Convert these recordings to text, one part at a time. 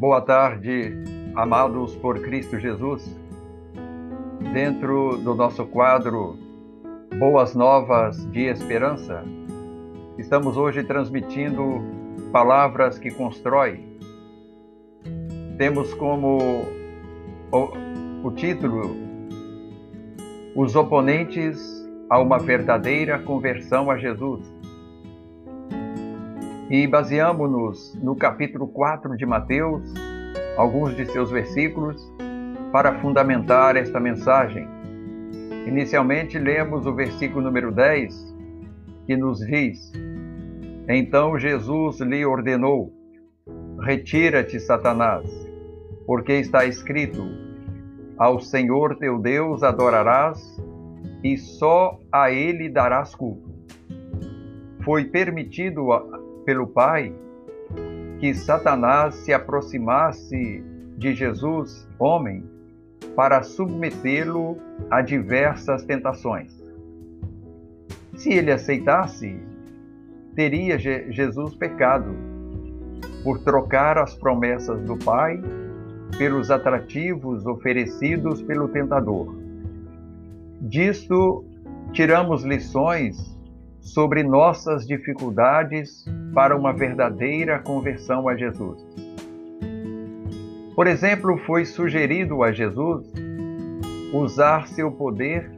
Boa tarde, amados por Cristo Jesus. Dentro do nosso quadro Boas Novas de Esperança, estamos hoje transmitindo palavras que constroem. Temos como o, o título Os oponentes a uma verdadeira conversão a Jesus e baseamos-nos no capítulo 4 de Mateus, alguns de seus versículos, para fundamentar esta mensagem. Inicialmente, lemos o versículo número 10, que nos diz: Então Jesus lhe ordenou: Retira-te, Satanás, porque está escrito: Ao Senhor teu Deus adorarás e só a ele darás culto. Foi permitido pelo Pai que Satanás se aproximasse de Jesus, homem, para submetê-lo a diversas tentações. Se ele aceitasse, teria Jesus pecado por trocar as promessas do Pai pelos atrativos oferecidos pelo tentador. Disto tiramos lições sobre nossas dificuldades para uma verdadeira conversão a Jesus. Por exemplo, foi sugerido a Jesus usar seu poder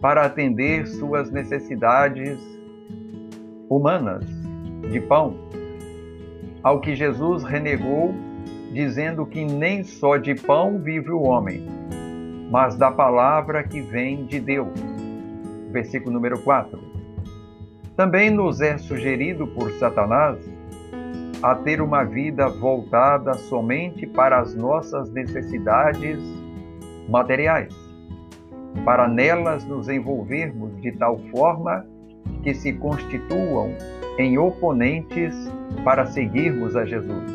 para atender suas necessidades humanas de pão, ao que Jesus renegou, dizendo que nem só de pão vive o homem, mas da palavra que vem de Deus. Versículo número 4. Também nos é sugerido por Satanás a ter uma vida voltada somente para as nossas necessidades materiais, para nelas nos envolvermos de tal forma que se constituam em oponentes para seguirmos a Jesus.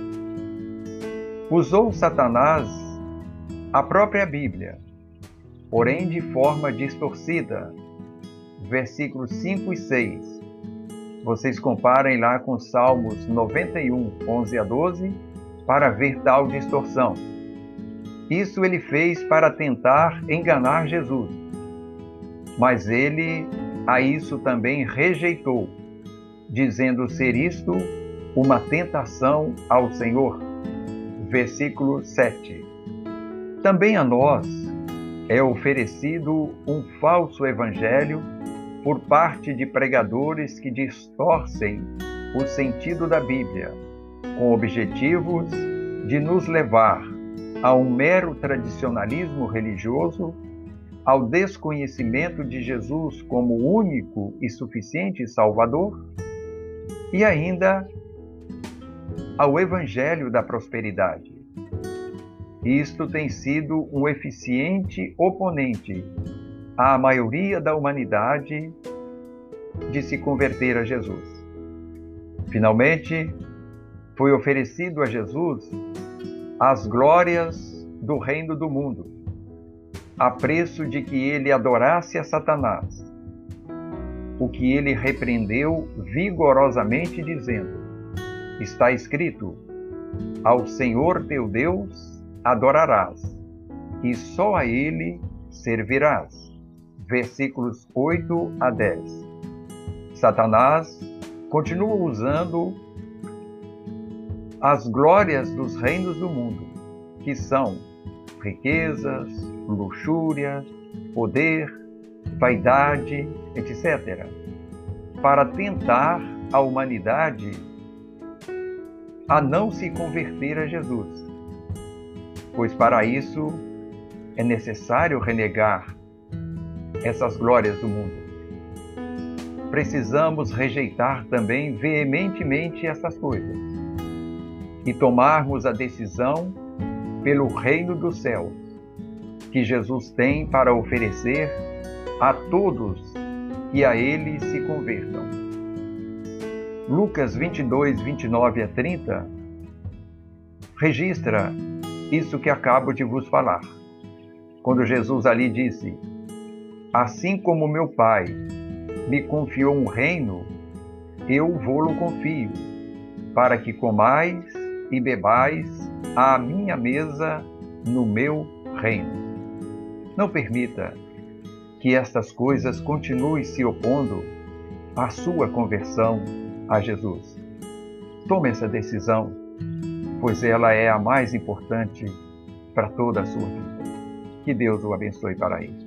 Usou Satanás a própria Bíblia, porém de forma distorcida. Versículos 5 e 6 vocês comparem lá com Salmos 91, 11 a 12, para ver tal distorção. Isso ele fez para tentar enganar Jesus. Mas ele a isso também rejeitou, dizendo ser isto uma tentação ao Senhor. Versículo 7. Também a nós é oferecido um falso evangelho por parte de pregadores que distorcem o sentido da Bíblia, com objetivos de nos levar a um mero tradicionalismo religioso, ao desconhecimento de Jesus como único e suficiente Salvador e ainda ao Evangelho da prosperidade. Isto tem sido um eficiente oponente à maioria da humanidade de se converter a Jesus. Finalmente, foi oferecido a Jesus as glórias do reino do mundo, a preço de que ele adorasse a Satanás, o que ele repreendeu vigorosamente, dizendo: Está escrito: Ao Senhor teu Deus adorarás, e só a ele servirás versículos 8 a 10. Satanás continua usando as glórias dos reinos do mundo, que são riquezas, luxúria, poder, vaidade, etc., para tentar a humanidade a não se converter a Jesus. Pois para isso é necessário renegar essas glórias do mundo. Precisamos rejeitar também veementemente essas coisas e tomarmos a decisão pelo reino dos céus que Jesus tem para oferecer a todos que a ele se convertam. Lucas 22, 29 a 30 registra isso que acabo de vos falar. Quando Jesus ali disse: Assim como meu Pai me confiou um reino, eu vou-lo confio, para que comais e bebais à minha mesa no meu reino. Não permita que estas coisas continuem se opondo à sua conversão a Jesus. Tome essa decisão, pois ela é a mais importante para toda a sua vida. Que Deus o abençoe para isso.